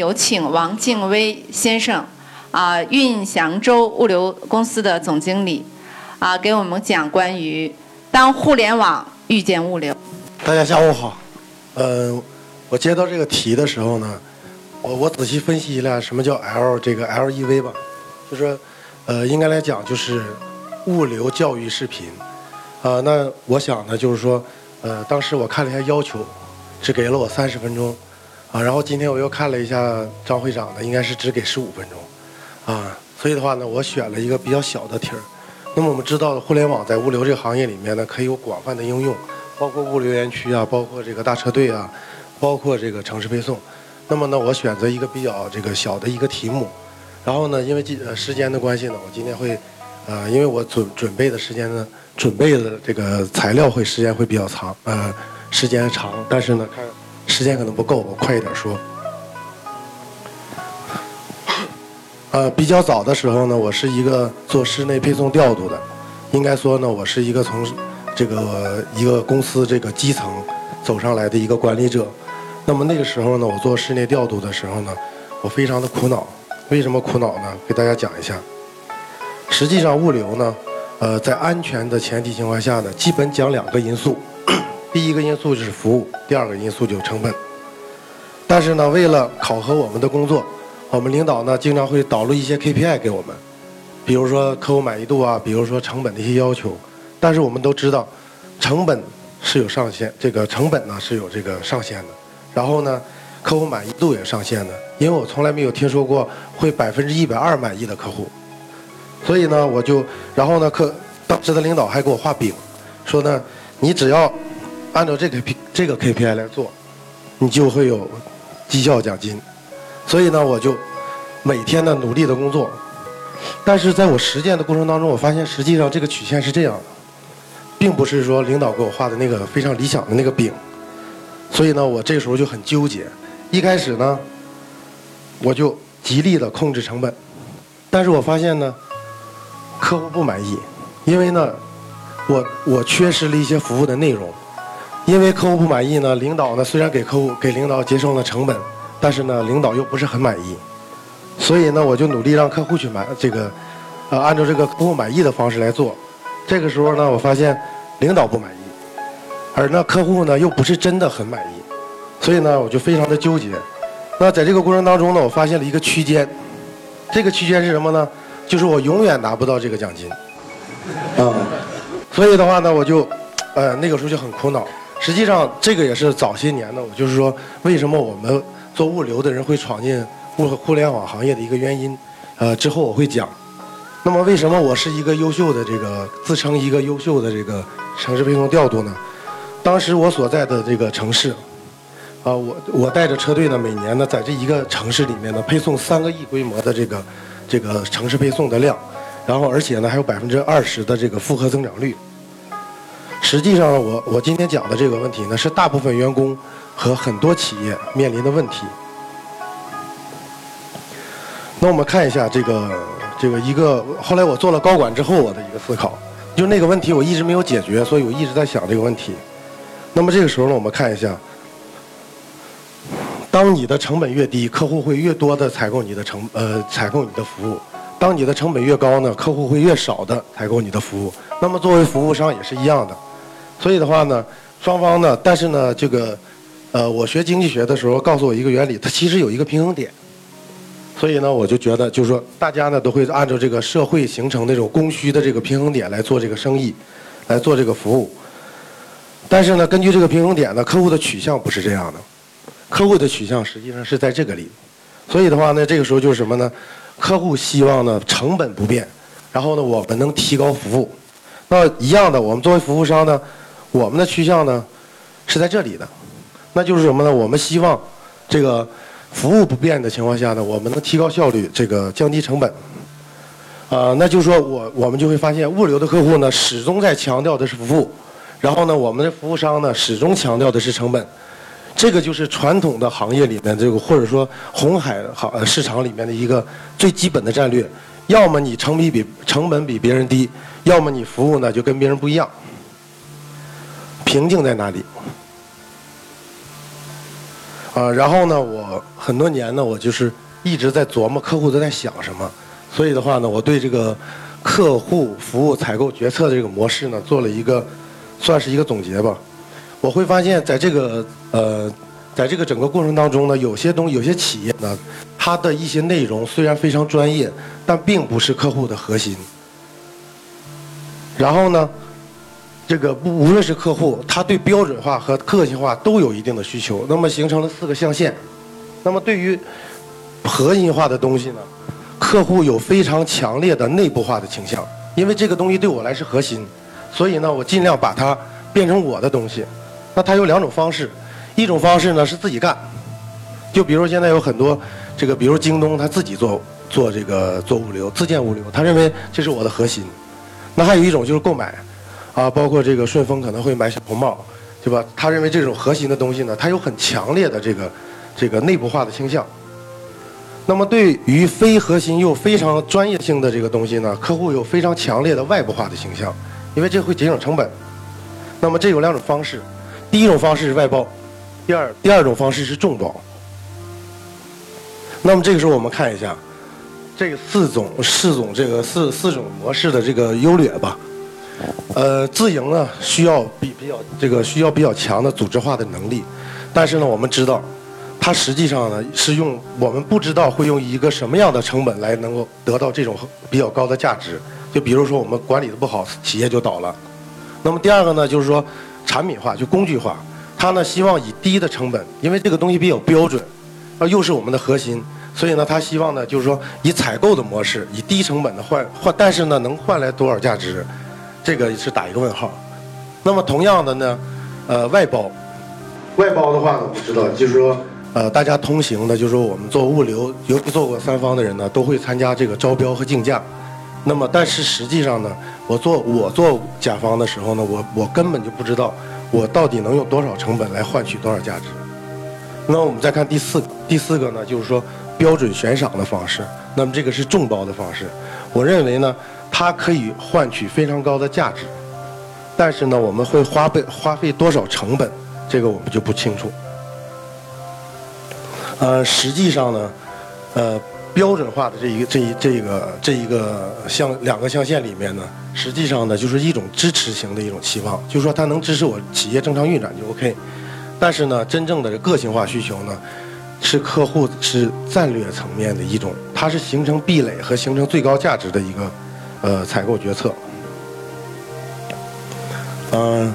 有请王敬威先生，啊，运祥州物流公司的总经理，啊，给我们讲关于当互联网遇见物流。大家下午好，呃，我接到这个题的时候呢，我我仔细分析一下什么叫 L 这个 LEV 吧，就是呃，应该来讲就是物流教育视频，啊、那我想呢就是说，呃，当时我看了一下要求，只给了我三十分钟，啊，然后今天我又看了一下张会长的，应该是只给十五分钟，啊，所以的话呢，我选了一个比较小的题儿。那么我们知道，互联网在物流这个行业里面呢，可以有广泛的应用，包括物流园区啊，包括这个大车队啊，包括这个城市配送。那么呢，我选择一个比较这个小的一个题目，然后呢，因为今呃时间的关系呢，我今天会，呃，因为我准准备的时间呢，准备的这个材料会时间会比较长，呃，时间长，但是呢，看时间可能不够，我快一点说。呃，比较早的时候呢，我是一个做室内配送调度的，应该说呢，我是一个从这个一个公司这个基层走上来的一个管理者。那么那个时候呢，我做室内调度的时候呢，我非常的苦恼。为什么苦恼呢？给大家讲一下。实际上，物流呢，呃，在安全的前提情况下呢，基本讲两个因素。第一个因素就是服务，第二个因素就是成本。但是呢，为了考核我们的工作，我们领导呢经常会导入一些 KPI 给我们，比如说客户满意度啊，比如说成本的一些要求。但是我们都知道，成本是有上限，这个成本呢是有这个上限的。然后呢，客户满意度也上限的，因为我从来没有听说过会百分之一百二满意的客户。所以呢，我就，然后呢，客当时的领导还给我画饼，说呢，你只要按照这个 P 这个 KPI 来做，你就会有绩效奖金。所以呢，我就每天呢努力的工作，但是在我实践的过程当中，我发现实际上这个曲线是这样的，并不是说领导给我画的那个非常理想的那个饼。所以呢，我这时候就很纠结。一开始呢，我就极力的控制成本，但是我发现呢，客户不满意，因为呢，我我缺失了一些服务的内容。因为客户不满意呢，领导呢虽然给客户给领导节省了成本，但是呢，领导又不是很满意，所以呢，我就努力让客户去买这个，呃，按照这个客户满意的方式来做。这个时候呢，我发现领导不满意，而那客户呢又不是真的很满意，所以呢，我就非常的纠结。那在这个过程当中呢，我发现了一个区间，这个区间是什么呢？就是我永远拿不到这个奖金，啊、所以的话呢，我就，呃，那个时候就很苦恼。实际上，这个也是早些年呢，我就是说，为什么我们做物流的人会闯进物互联网行业的一个原因。呃，之后我会讲。那么，为什么我是一个优秀的这个自称一个优秀的这个城市配送调度呢？当时我所在的这个城市，啊，我我带着车队呢，每年呢，在这一个城市里面呢，配送三个亿规模的这个这个城市配送的量，然后而且呢，还有百分之二十的这个复合增长率。实际上，我我今天讲的这个问题呢，是大部分员工和很多企业面临的问题。那我们看一下这个这个一个，后来我做了高管之后，我的一个思考，就那个问题我一直没有解决，所以我一直在想这个问题。那么这个时候呢，我们看一下，当你的成本越低，客户会越多的采购你的成呃采购你的服务；当你的成本越高呢，客户会越少的采购你的服务。那么作为服务商也是一样的。所以的话呢，双方呢，但是呢，这个，呃，我学经济学的时候告诉我一个原理，它其实有一个平衡点。所以呢，我就觉得，就是说，大家呢都会按照这个社会形成那种供需的这个平衡点来做这个生意，来做这个服务。但是呢，根据这个平衡点呢，客户的取向不是这样的，客户的取向实际上是在这个里。所以的话呢，这个时候就是什么呢？客户希望呢成本不变，然后呢，我们能提高服务。那一样的，我们作为服务商呢，我们的趋向呢是在这里的，那就是什么呢？我们希望这个服务不变的情况下呢，我们能提高效率，这个降低成本。啊，那就是说我我们就会发现，物流的客户呢始终在强调的是服务，然后呢，我们的服务商呢始终强调的是成本。这个就是传统的行业里面这个，或者说红海行市场里面的一个最基本的战略。要么你成本比成本比别人低，要么你服务呢就跟别人不一样。瓶颈在哪里？啊，然后呢，我很多年呢，我就是一直在琢磨客户都在想什么。所以的话呢，我对这个客户服务采购决策的这个模式呢，做了一个算是一个总结吧。我会发现，在这个呃，在这个整个过程当中呢，有些东有些企业呢，它的一些内容虽然非常专业，但并不是客户的核心。然后呢，这个不无论是客户，他对标准化和个性化都有一定的需求，那么形成了四个象限。那么对于核心化的东西呢？客户有非常强烈的内部化的倾向，因为这个东西对我来是核心，所以呢，我尽量把它变成我的东西。那它有两种方式，一种方式呢是自己干，就比如现在有很多这个，比如京东他自己做做这个做物流，自建物流，他认为这是我的核心。那还有一种就是购买，啊，包括这个顺丰可能会买小红帽，对吧？他认为这种核心的东西呢，它有很强烈的这个这个内部化的倾向。那么对于非核心又非常专业性的这个东西呢，客户有非常强烈的外部化的倾向，因为这会节省成本。那么这有两种方式，第一种方式是外包，第二第二种方式是众包。那么这个时候我们看一下，这四种四种这个四四种模式的这个优劣吧。呃，自营呢需要比比较这个需要比较强的组织化的能力，但是呢我们知道。它实际上呢是用我们不知道会用一个什么样的成本来能够得到这种比较高的价值。就比如说我们管理的不好，企业就倒了。那么第二个呢，就是说产品化就工具化，它呢希望以低的成本，因为这个东西比较标准，而又是我们的核心，所以呢他希望呢就是说以采购的模式，以低成本的换换，但是呢能换来多少价值，这个是打一个问号。那么同样的呢，呃外包，外包的话呢我知道就是说。呃，大家通行的，就是说我们做物流，尤其做过三方的人呢，都会参加这个招标和竞价。那么，但是实际上呢，我做我做甲方的时候呢，我我根本就不知道我到底能用多少成本来换取多少价值。那我们再看第四第四个呢，就是说标准悬赏的方式。那么这个是众包的方式，我认为呢，它可以换取非常高的价值，但是呢，我们会花费花费多少成本，这个我们就不清楚。呃，实际上呢，呃，标准化的这一个这一这个这一个象两个象限里面呢，实际上呢就是一种支持型的一种期望，就是说它能支持我企业正常运转就 OK。但是呢，真正的个性化需求呢，是客户是战略层面的一种，它是形成壁垒和形成最高价值的一个呃采购决策。嗯，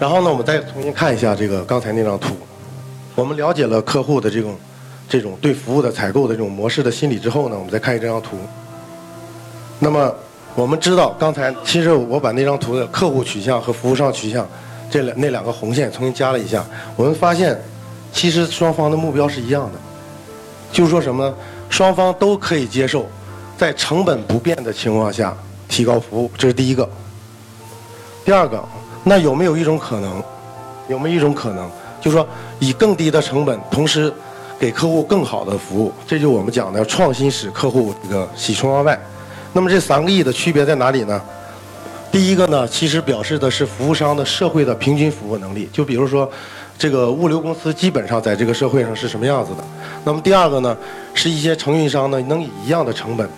然后呢，我们再重新看一下这个刚才那张图，我们了解了客户的这种。这种对服务的采购的这种模式的心理之后呢，我们再看这张图。那么我们知道，刚才其实我把那张图的客户取向和服务商取向这两那两个红线重新加了一下，我们发现其实双方的目标是一样的，就是说什么呢？双方都可以接受在成本不变的情况下提高服务，这是第一个。第二个，那有没有一种可能？有没有一种可能，就是说以更低的成本，同时给客户更好的服务，这就我们讲的创新使客户这个喜出望外。那么这三个亿的区别在哪里呢？第一个呢，其实表示的是服务商的社会的平均服务能力。就比如说，这个物流公司基本上在这个社会上是什么样子的。那么第二个呢，是一些承运商呢能以一样的成本，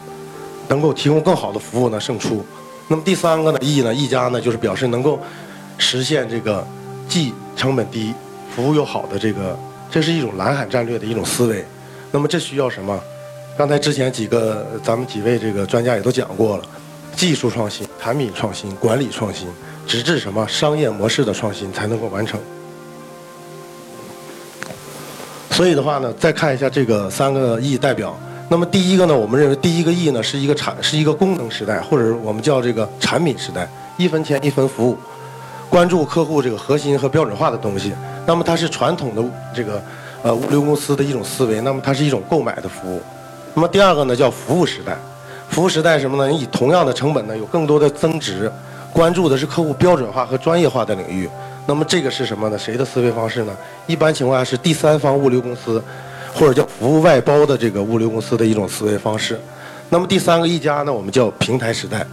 能够提供更好的服务呢胜出。那么第三个呢，亿呢，一家呢就是表示能够实现这个既成本低，服务又好的这个。这是一种蓝海战略的一种思维，那么这需要什么？刚才之前几个咱们几位这个专家也都讲过了，技术创新、产品创新、管理创新，直至什么商业模式的创新才能够完成。所以的话呢，再看一下这个三个 E 代表，那么第一个呢，我们认为第一个 E 呢是一个产是一个功能时代，或者我们叫这个产品时代，一分钱一分服务，关注客户这个核心和标准化的东西。那么它是传统的这个呃物流公司的一种思维，那么它是一种购买的服务。那么第二个呢叫服务时代，服务时代什么呢？以同样的成本呢有更多的增值，关注的是客户标准化和专业化的领域。那么这个是什么呢？谁的思维方式呢？一般情况下是第三方物流公司。或者叫服务外包的这个物流公司的一种思维方式。那么第三个一家呢，我们叫平台时代，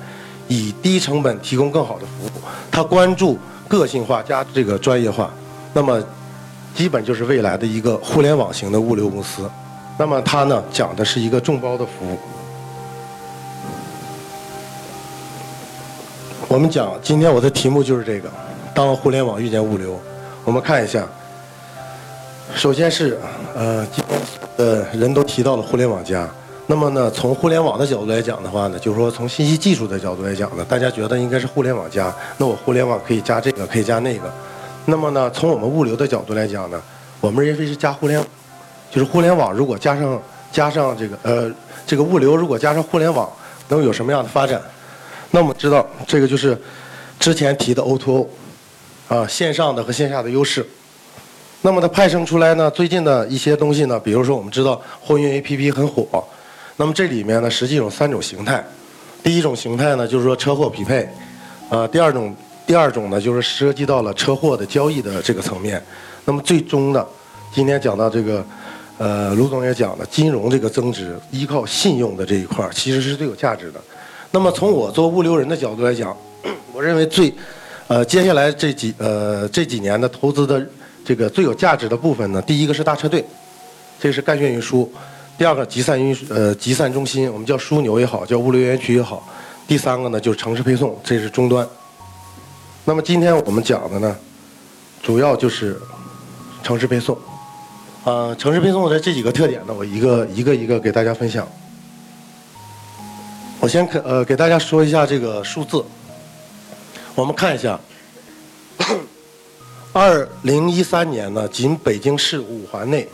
以低成本提供更好的服务。它关注个性化加这个专业化，那么基本就是未来的一个互联网型的物流公司。那么它呢讲的是一个众包的服务。我们讲今天我的题目就是这个：当互联网遇见物流。我们看一下。首先是，呃，呃，人都提到了互联网加。那么呢，从互联网的角度来讲的话呢，就是说从信息技术的角度来讲呢，大家觉得应该是互联网加。那我互联网可以加这个，可以加那个。那么呢，从我们物流的角度来讲呢，我们认为是加互联，就是互联网如果加上加上这个呃这个物流如果加上互联网，能有什么样的发展？那我们知道这个就是之前提的 O2O，啊，线上的和线下的优势。那么它派生出来呢？最近的一些东西呢，比如说我们知道货运 APP 很火，那么这里面呢实际有三种形态。第一种形态呢就是说车祸匹配，呃，第二种第二种呢就是涉及到了车祸的交易的这个层面。那么最终的，今天讲到这个，呃，卢总也讲了，金融这个增值依靠信用的这一块其实是最有价值的。那么从我做物流人的角度来讲，我认为最，呃，接下来这几呃这几年的投资的。这个最有价值的部分呢，第一个是大车队，这是干线运输；第二个集散运呃集散中心，我们叫枢纽也好，叫物流园区也好；第三个呢就是城市配送，这是终端。那么今天我们讲的呢，主要就是城市配送。啊，城市配送的这几个特点呢，我一个一个一个给大家分享。我先可呃给大家说一下这个数字，我们看一下。二零一三年呢，仅北京市五环内，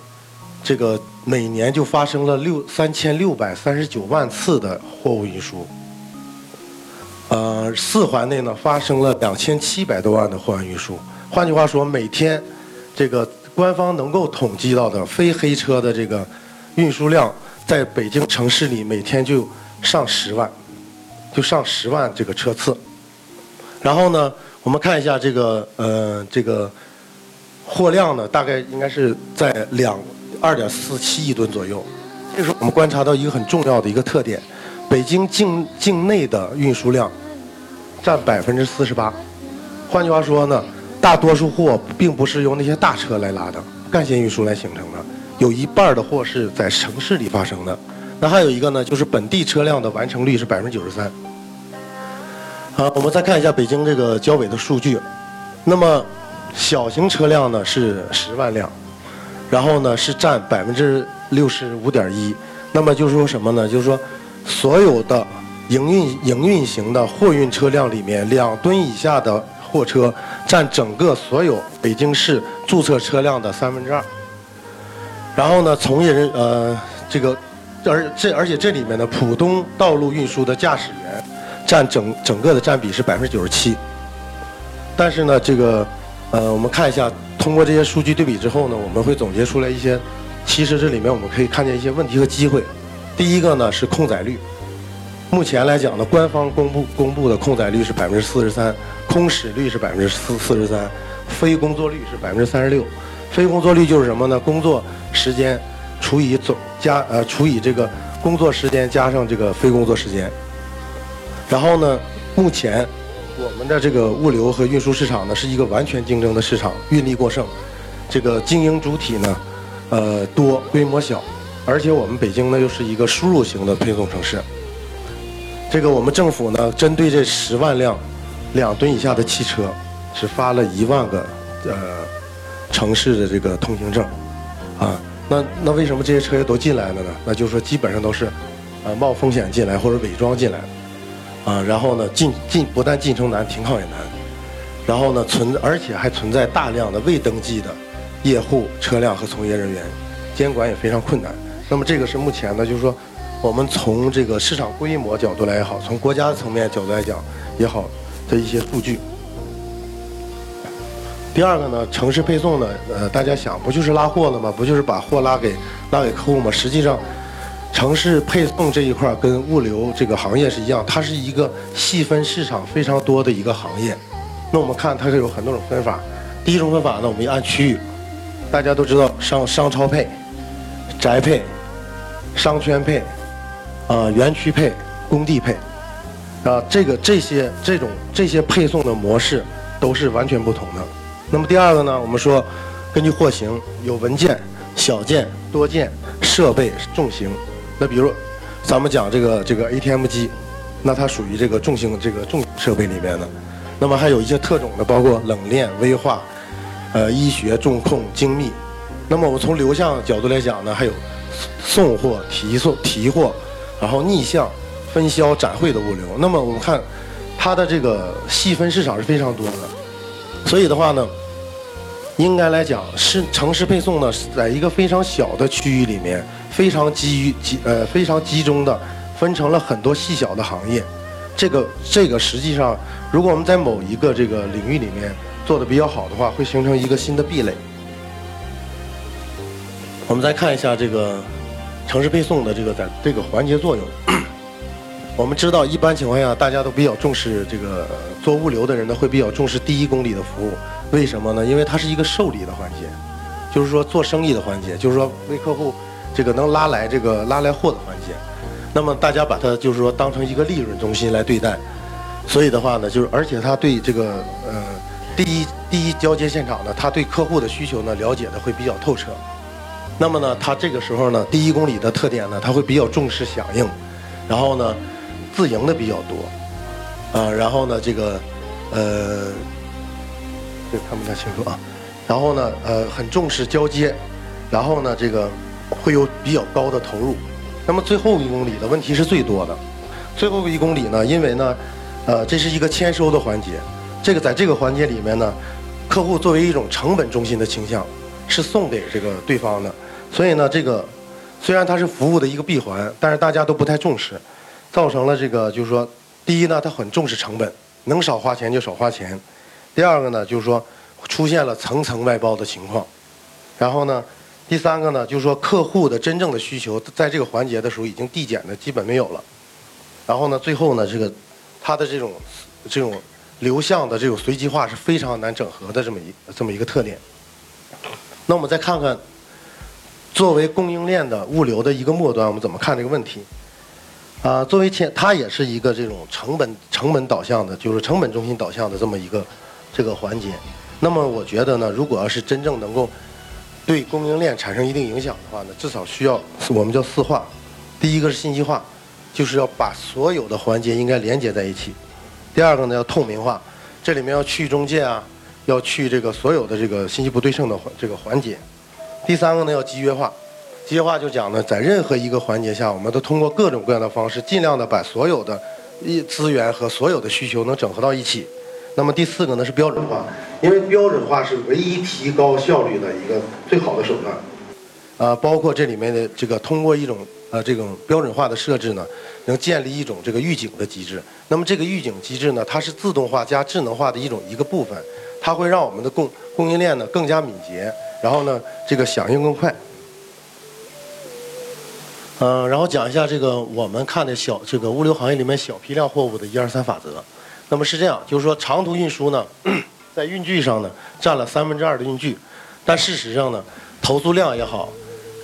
这个每年就发生了六三千六百三十九万次的货物运输。呃，四环内呢发生了两千七百多万的货物运输。换句话说，每天这个官方能够统计到的非黑车的这个运输量，在北京城市里每天就上十万，就上十万这个车次。然后呢？我们看一下这个，呃，这个货量呢，大概应该是在两二点四七亿吨左右。这时候我们观察到一个很重要的一个特点：北京境境内的运输量占百分之四十八。换句话说呢，大多数货并不是由那些大车来拉的，干线运输来形成的，有一半的货是在城市里发生的。那还有一个呢，就是本地车辆的完成率是百分之九十三。啊，我们再看一下北京这个交委的数据。那么，小型车辆呢是十万辆，然后呢是占百分之六十五点一。那么就是说什么呢？就是说，所有的营运营运型的货运车辆里面，两吨以下的货车占整个所有北京市注册车辆的三分之二。然后呢，从业人呃这个，而这而且这里面的普通道路运输的驾驶。占整整个的占比是百分之九十七，但是呢，这个，呃，我们看一下，通过这些数据对比之后呢，我们会总结出来一些，其实这里面我们可以看见一些问题和机会。第一个呢是空载率，目前来讲呢，官方公布公布的空载率是百分之四十三，空驶率是百分之四四十三，非工作率是百分之三十六。非工作率就是什么呢？工作时间除以总加呃除以这个工作时间加上这个非工作时间。然后呢，目前我们的这个物流和运输市场呢是一个完全竞争的市场，运力过剩，这个经营主体呢，呃多，规模小，而且我们北京呢又是一个输入型的配送城市。这个我们政府呢针对这十万辆两吨以下的汽车，只发了一万个呃城市的这个通行证，啊，那那为什么这些车也都进来了呢？那就是说基本上都是呃冒风险进来或者伪装进来的。啊，然后呢，进进不但进城难，停靠也难，然后呢存，而且还存在大量的未登记的业户车辆和从业人员，监管也非常困难。那么这个是目前呢，就是说我们从这个市场规模角度来也好，从国家层面角度来讲也好的一些数据。第二个呢，城市配送呢，呃，大家想不就是拉货的吗？不就是把货拉给拉给客户吗？实际上，城市配送这一块跟物流这个行业是一样，它是一个细分市场非常多的一个行业。那我们看它是有很多种分法。第一种分法呢，我们按区域，大家都知道商商超配、宅配、商圈配、啊园区配、工地配，啊这个这些这种这些配送的模式都是完全不同的。那么第二个呢，我们说根据货型有文件、小件、多件、设备、重型。那比如咱们讲这个这个 ATM 机，那它属于这个重型这个重设备里面的。那么还有一些特种的，包括冷链、微化、呃医学、重控、精密。那么我从流向角度来讲呢，还有送货、提送、提货，然后逆向、分销、展会的物流。那么我们看它的这个细分市场是非常多的，所以的话呢。应该来讲，是城市配送呢，是在一个非常小的区域里面，非常基于集呃非常集中的分成了很多细小的行业。这个这个实际上，如果我们在某一个这个领域里面做的比较好的话，会形成一个新的壁垒。我们再看一下这个城市配送的这个在这个环节作用。我们知道，一般情况下，大家都比较重视这个做物流的人呢，会比较重视第一公里的服务。为什么呢？因为它是一个受理的环节，就是说做生意的环节，就是说为客户这个能拉来这个拉来货的环节。那么大家把它就是说当成一个利润中心来对待，所以的话呢，就是而且他对这个呃第一第一交接现场呢，他对客户的需求呢了解的会比较透彻。那么呢，他这个时候呢，第一公里的特点呢，他会比较重视响应，然后呢，自营的比较多，啊，然后呢，这个呃。这看不太清楚啊，然后呢，呃，很重视交接，然后呢，这个会有比较高的投入。那么最后一公里的问题是最多的。最后一公里呢，因为呢，呃，这是一个签收的环节，这个在这个环节里面呢，客户作为一种成本中心的倾向，是送给这个对方的。所以呢，这个虽然它是服务的一个闭环，但是大家都不太重视，造成了这个就是说，第一呢，他很重视成本，能少花钱就少花钱。第二个呢，就是说出现了层层外包的情况，然后呢，第三个呢，就是说客户的真正的需求在这个环节的时候已经递减的基本没有了，然后呢，最后呢，这个它的这种这种流向的这种随机化是非常难整合的这么一这么一个特点。那我们再看看作为供应链的物流的一个末端，我们怎么看这个问题？啊，作为前，它也是一个这种成本成本导向的，就是成本中心导向的这么一个。这个环节，那么我觉得呢，如果要是真正能够对供应链产生一定影响的话呢，至少需要我们叫四化。第一个是信息化，就是要把所有的环节应该连接在一起。第二个呢，要透明化，这里面要去中介啊，要去这个所有的这个信息不对称的环这个环节。第三个呢，要集约化，集约化就讲呢，在任何一个环节下，我们都通过各种各样的方式，尽量的把所有的一资源和所有的需求能整合到一起。那么第四个呢是标准化，因为标准化是唯一提高效率的一个最好的手段，啊，包括这里面的这个通过一种呃这种标准化的设置呢，能建立一种这个预警的机制。那么这个预警机制呢，它是自动化加智能化的一种一个部分，它会让我们的供供应链呢更加敏捷，然后呢这个响应更快。嗯，然后讲一下这个我们看的小这个物流行业里面小批量货物的一二三法则。那么是这样，就是说长途运输呢，在运距上呢占了三分之二的运距，但事实上呢，投诉量也好，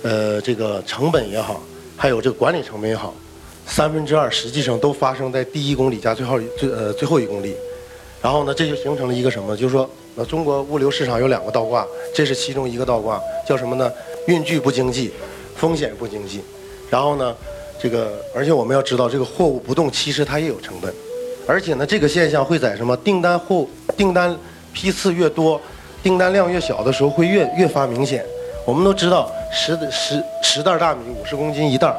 呃，这个成本也好，还有这个管理成本也好，三分之二实际上都发生在第一公里加最后最呃最后一公里，然后呢，这就形成了一个什么？就是说，那中国物流市场有两个倒挂，这是其中一个倒挂，叫什么呢？运距不经济，风险不经济，然后呢，这个而且我们要知道，这个货物不动，其实它也有成本。而且呢，这个现象会在什么订单户订单批次越多，订单量越小的时候会越越发明显。我们都知道，十十十袋大米五十公斤一袋，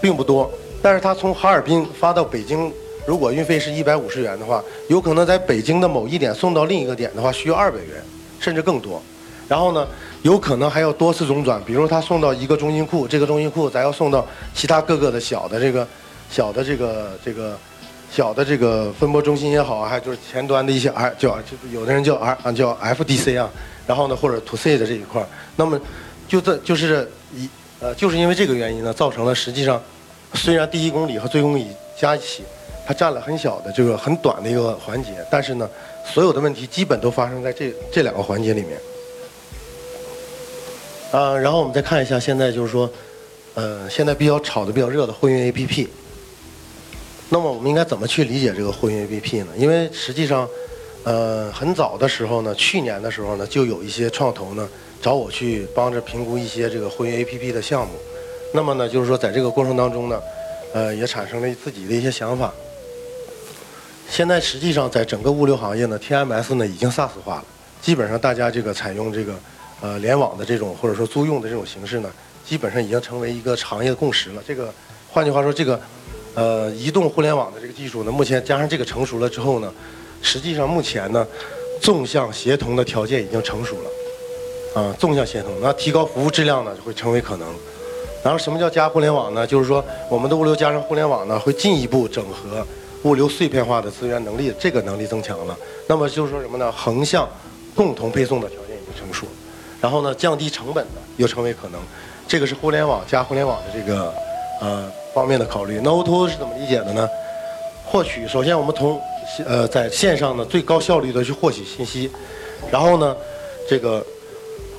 并不多。但是它从哈尔滨发到北京，如果运费是一百五十元的话，有可能在北京的某一点送到另一个点的话，需要二百元，甚至更多。然后呢，有可能还要多次中转，比如他送到一个中心库，这个中心库咱要送到其他各个的小的这个小的这个这个小的这个分拨中心也好，还有就是前端的一些 R 叫就有的人叫 R 啊叫 FDC 啊，然后呢或者 To C 的这一块，那么就这就是一呃就是因为这个原因呢，造成了实际上虽然第一公里和最公里加一起，它占了很小的这个很短的一个环节，但是呢，所有的问题基本都发生在这这两个环节里面。啊，然后我们再看一下现在就是说，呃，现在比较炒的比较热的货运 APP。那么我们应该怎么去理解这个货运 APP 呢？因为实际上，呃，很早的时候呢，去年的时候呢，就有一些创投呢找我去帮着评估一些这个货运 APP 的项目。那么呢，就是说在这个过程当中呢，呃，也产生了自己的一些想法。现在实际上在整个物流行业呢，TMS 呢已经 SaaS 化了，基本上大家这个采用这个呃联网的这种或者说租用的这种形式呢，基本上已经成为一个行业的共识了。这个换句话说，这个呃移动互联网的这个技术呢，目前加上这个成熟了之后呢，实际上目前呢纵向协同的条件已经成熟了，啊，纵向协同，那提高服务质量呢就会成为可能。然后什么叫加互联网呢？就是说我们的物流加上互联网呢，会进一步整合。物流碎片化的资源能力，这个能力增强了，那么就是说什么呢？横向共同配送的条件已经成熟，然后呢，降低成本的又成为可能，这个是互联网加互联网的这个呃方面的考虑。那 O2O 是怎么理解的呢？获取，首先我们从呃在线上呢最高效率的去获取信息，然后呢，这个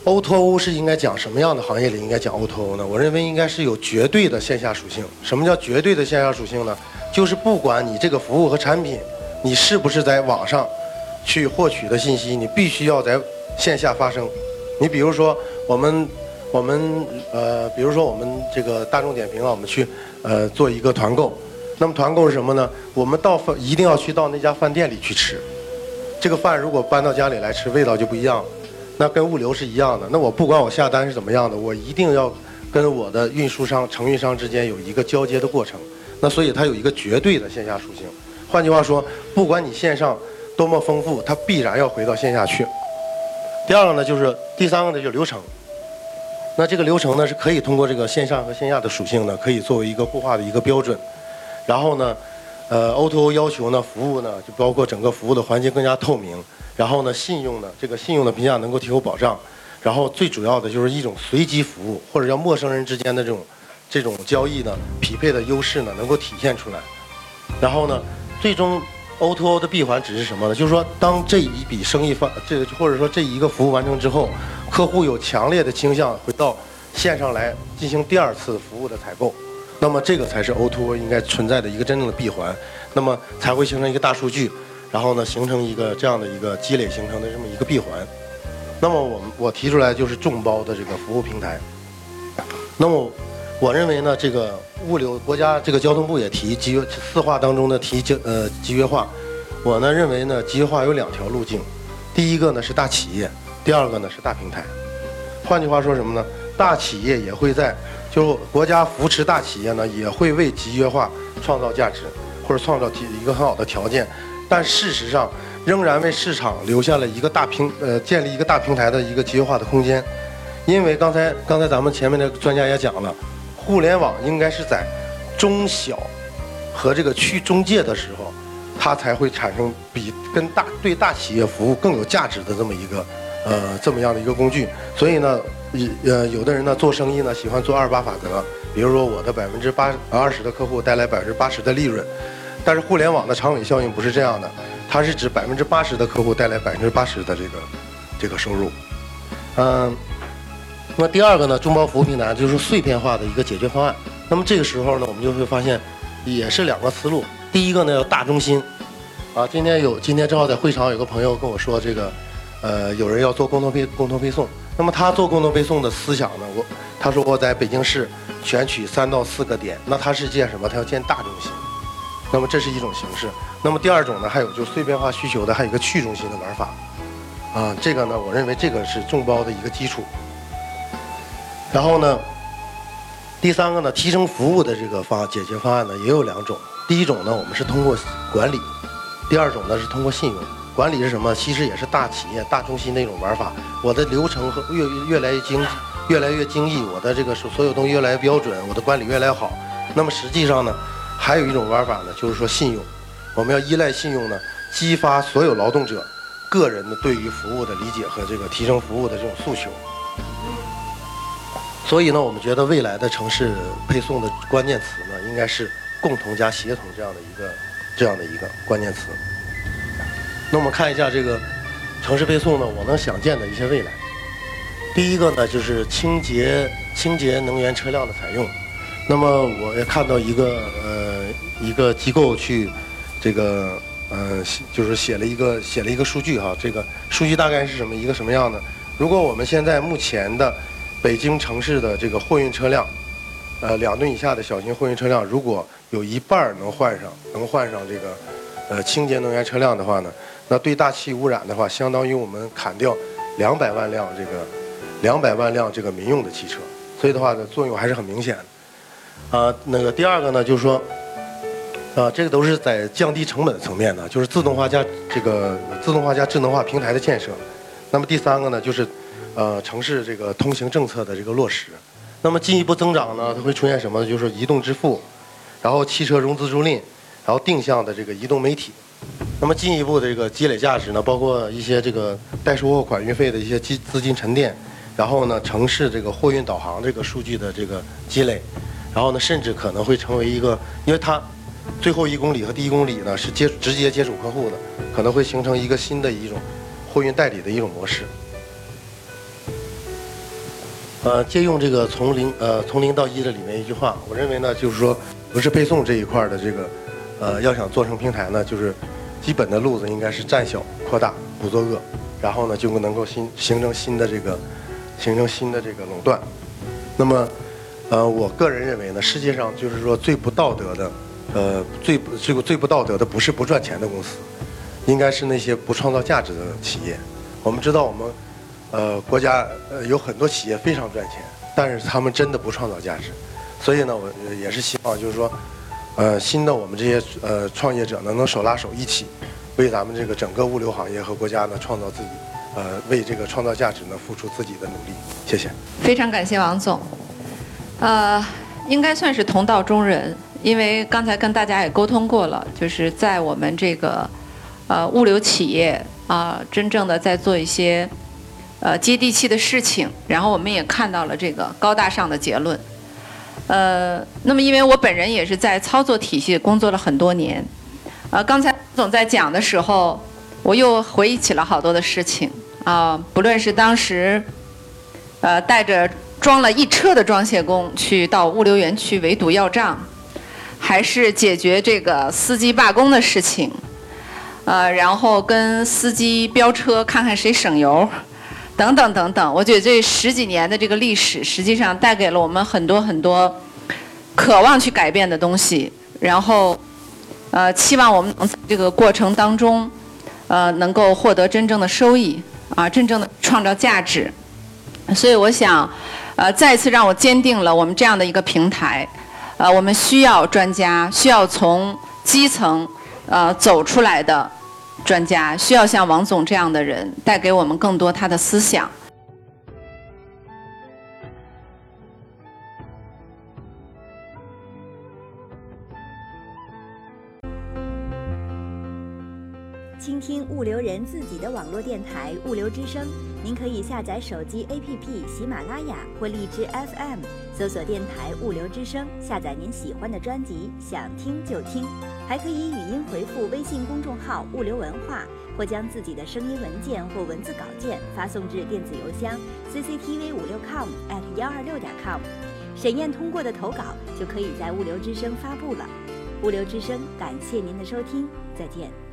O2O 是应该讲什么样的行业里应该讲 O2O 呢？我认为应该是有绝对的线下属性。什么叫绝对的线下属性呢？就是不管你这个服务和产品，你是不是在网上去获取的信息，你必须要在线下发生。你比如说我们我们呃，比如说我们这个大众点评啊，我们去呃做一个团购。那么团购是什么呢？我们到饭一定要去到那家饭店里去吃。这个饭如果搬到家里来吃，味道就不一样了。那跟物流是一样的。那我不管我下单是怎么样的，我一定要跟我的运输商、承运商之间有一个交接的过程。那所以它有一个绝对的线下属性。换句话说，不管你线上多么丰富，它必然要回到线下去。第二个呢，就是第三个呢，就是流程。那这个流程呢，是可以通过这个线上和线下的属性呢，可以作为一个固化的一个标准。然后呢，呃，O2O 要求呢，服务呢，就包括整个服务的环节更加透明。然后呢，信用呢，这个信用的评价能够提供保障。然后最主要的就是一种随机服务，或者叫陌生人之间的这种。这种交易呢，匹配的优势呢，能够体现出来。然后呢，最终 O to O 的闭环只是什么呢？就是说，当这一笔生意发，这个或者说这一个服务完成之后，客户有强烈的倾向回到线上来进行第二次服务的采购，那么这个才是 O to O 应该存在的一个真正的闭环，那么才会形成一个大数据，然后呢，形成一个这样的一个积累形成的这么一个闭环。那么我们我提出来就是众包的这个服务平台。那么。我认为呢，这个物流国家这个交通部也提集约四化当中的提集呃集约化，我呢认为呢集约化有两条路径，第一个呢是大企业，第二个呢是大平台。换句话说什么呢？大企业也会在，就国家扶持大企业呢，也会为集约化创造价值或者创造一个很好的条件，但事实上仍然为市场留下了一个大平呃建立一个大平台的一个集约化的空间，因为刚才刚才咱们前面的专家也讲了。互联网应该是在中小和这个去中介的时候，它才会产生比跟大对大企业服务更有价值的这么一个呃这么样的一个工具。所以呢，呃有的人呢做生意呢喜欢做二八法则，比如说我的百分之八二十的客户带来百分之八十的利润，但是互联网的长尾效应不是这样的，它是指百分之八十的客户带来百分之八十的这个这个收入，嗯。那么第二个呢，众包服务平台就是碎片化的一个解决方案。那么这个时候呢，我们就会发现，也是两个思路。第一个呢，要大中心。啊，今天有今天正好在会场有个朋友跟我说，这个，呃，有人要做共同配共同配送。那么他做共同配送的思想呢，我他说我在北京市选取三到四个点，那他是建什么？他要建大中心。那么这是一种形式。那么第二种呢，还有就是碎片化需求的，还有一个去中心的玩法。啊，这个呢，我认为这个是众包的一个基础。然后呢，第三个呢，提升服务的这个方解决方案呢，也有两种。第一种呢，我们是通过管理；第二种呢，是通过信用。管理是什么？其实也是大企业、大中心的一种玩法。我的流程和越越来越精，越来越精益，我的这个所有东西越来越标准，我的管理越来越好。那么实际上呢，还有一种玩法呢，就是说信用，我们要依赖信用呢，激发所有劳动者个人的对于服务的理解和这个提升服务的这种诉求。所以呢，我们觉得未来的城市配送的关键词呢，应该是共同加协同这样的一个这样的一个关键词。那我们看一下这个城市配送呢，我能想见的一些未来。第一个呢，就是清洁清洁能源车辆的采用。那么我也看到一个呃一个机构去这个呃就是写了一个写了一个数据哈，这个数据大概是什么一个什么样的？如果我们现在目前的北京城市的这个货运车辆，呃两吨以下的小型货运车辆，如果有一半能换上能换上这个呃清洁能源车辆的话呢，那对大气污染的话，相当于我们砍掉两百万辆这个两百万辆这个民用的汽车，所以的话呢，作用还是很明显的。啊，那个第二个呢，就是说，啊，这个都是在降低成本层面的，就是自动化加这个自动化加智能化平台的建设。那么第三个呢，就是呃城市这个通行政策的这个落实。那么进一步增长呢，它会出现什么呢？就是移动支付，然后汽车融资租赁，然后定向的这个移动媒体。那么进一步的这个积累价值呢，包括一些这个代收货款运费的一些资资金沉淀，然后呢，城市这个货运导航这个数据的这个积累。然后呢，甚至可能会成为一个，因为它最后一公里和第一公里呢是接直接接触客户的，可能会形成一个新的一种货运代理的一种模式。呃，借用这个从零呃从零到一的里面一句话，我认为呢，就是说，不是配送这一块的这个，呃，要想做成平台呢，就是基本的路子应该是占小扩大不作恶，然后呢就能够新形成新的这个形成新的这个垄断，那么。呃，我个人认为呢，世界上就是说最不道德的，呃，最这个最不道德的不是不赚钱的公司，应该是那些不创造价值的企业。我们知道我们，呃，国家呃有很多企业非常赚钱，但是他们真的不创造价值。所以呢，我也是希望就是说，呃，新的我们这些呃创业者呢，能手拉手一起，为咱们这个整个物流行业和国家呢创造自己，呃，为这个创造价值呢付出自己的努力。谢谢。非常感谢王总。呃，应该算是同道中人，因为刚才跟大家也沟通过了，就是在我们这个呃物流企业啊，真正的在做一些呃接地气的事情，然后我们也看到了这个高大上的结论。呃，那么因为我本人也是在操作体系工作了很多年，呃，刚才总在讲的时候，我又回忆起了好多的事情啊，不论是当时呃带着。装了一车的装卸工去到物流园区围堵要账，还是解决这个司机罢工的事情，呃，然后跟司机飙车看看谁省油，等等等等。我觉得这十几年的这个历史，实际上带给了我们很多很多渴望去改变的东西，然后呃，期望我们能在这个过程当中，呃，能够获得真正的收益啊，真正的创造价值。所以我想。呃，再次让我坚定了我们这样的一个平台，呃，我们需要专家，需要从基层呃走出来的专家，需要像王总这样的人带给我们更多他的思想。倾听物流人自己的网络电台——物流之声。您可以下载手机 APP 喜马拉雅或荔枝 FM，搜索电台“物流之声”，下载您喜欢的专辑，想听就听。还可以语音回复微信公众号“物流文化”，或将自己的声音文件或文字稿件发送至电子邮箱 cctv 五六 com at 幺二六点 com。审验通过的投稿就可以在“物流之声”发布了。物流之声，感谢您的收听，再见。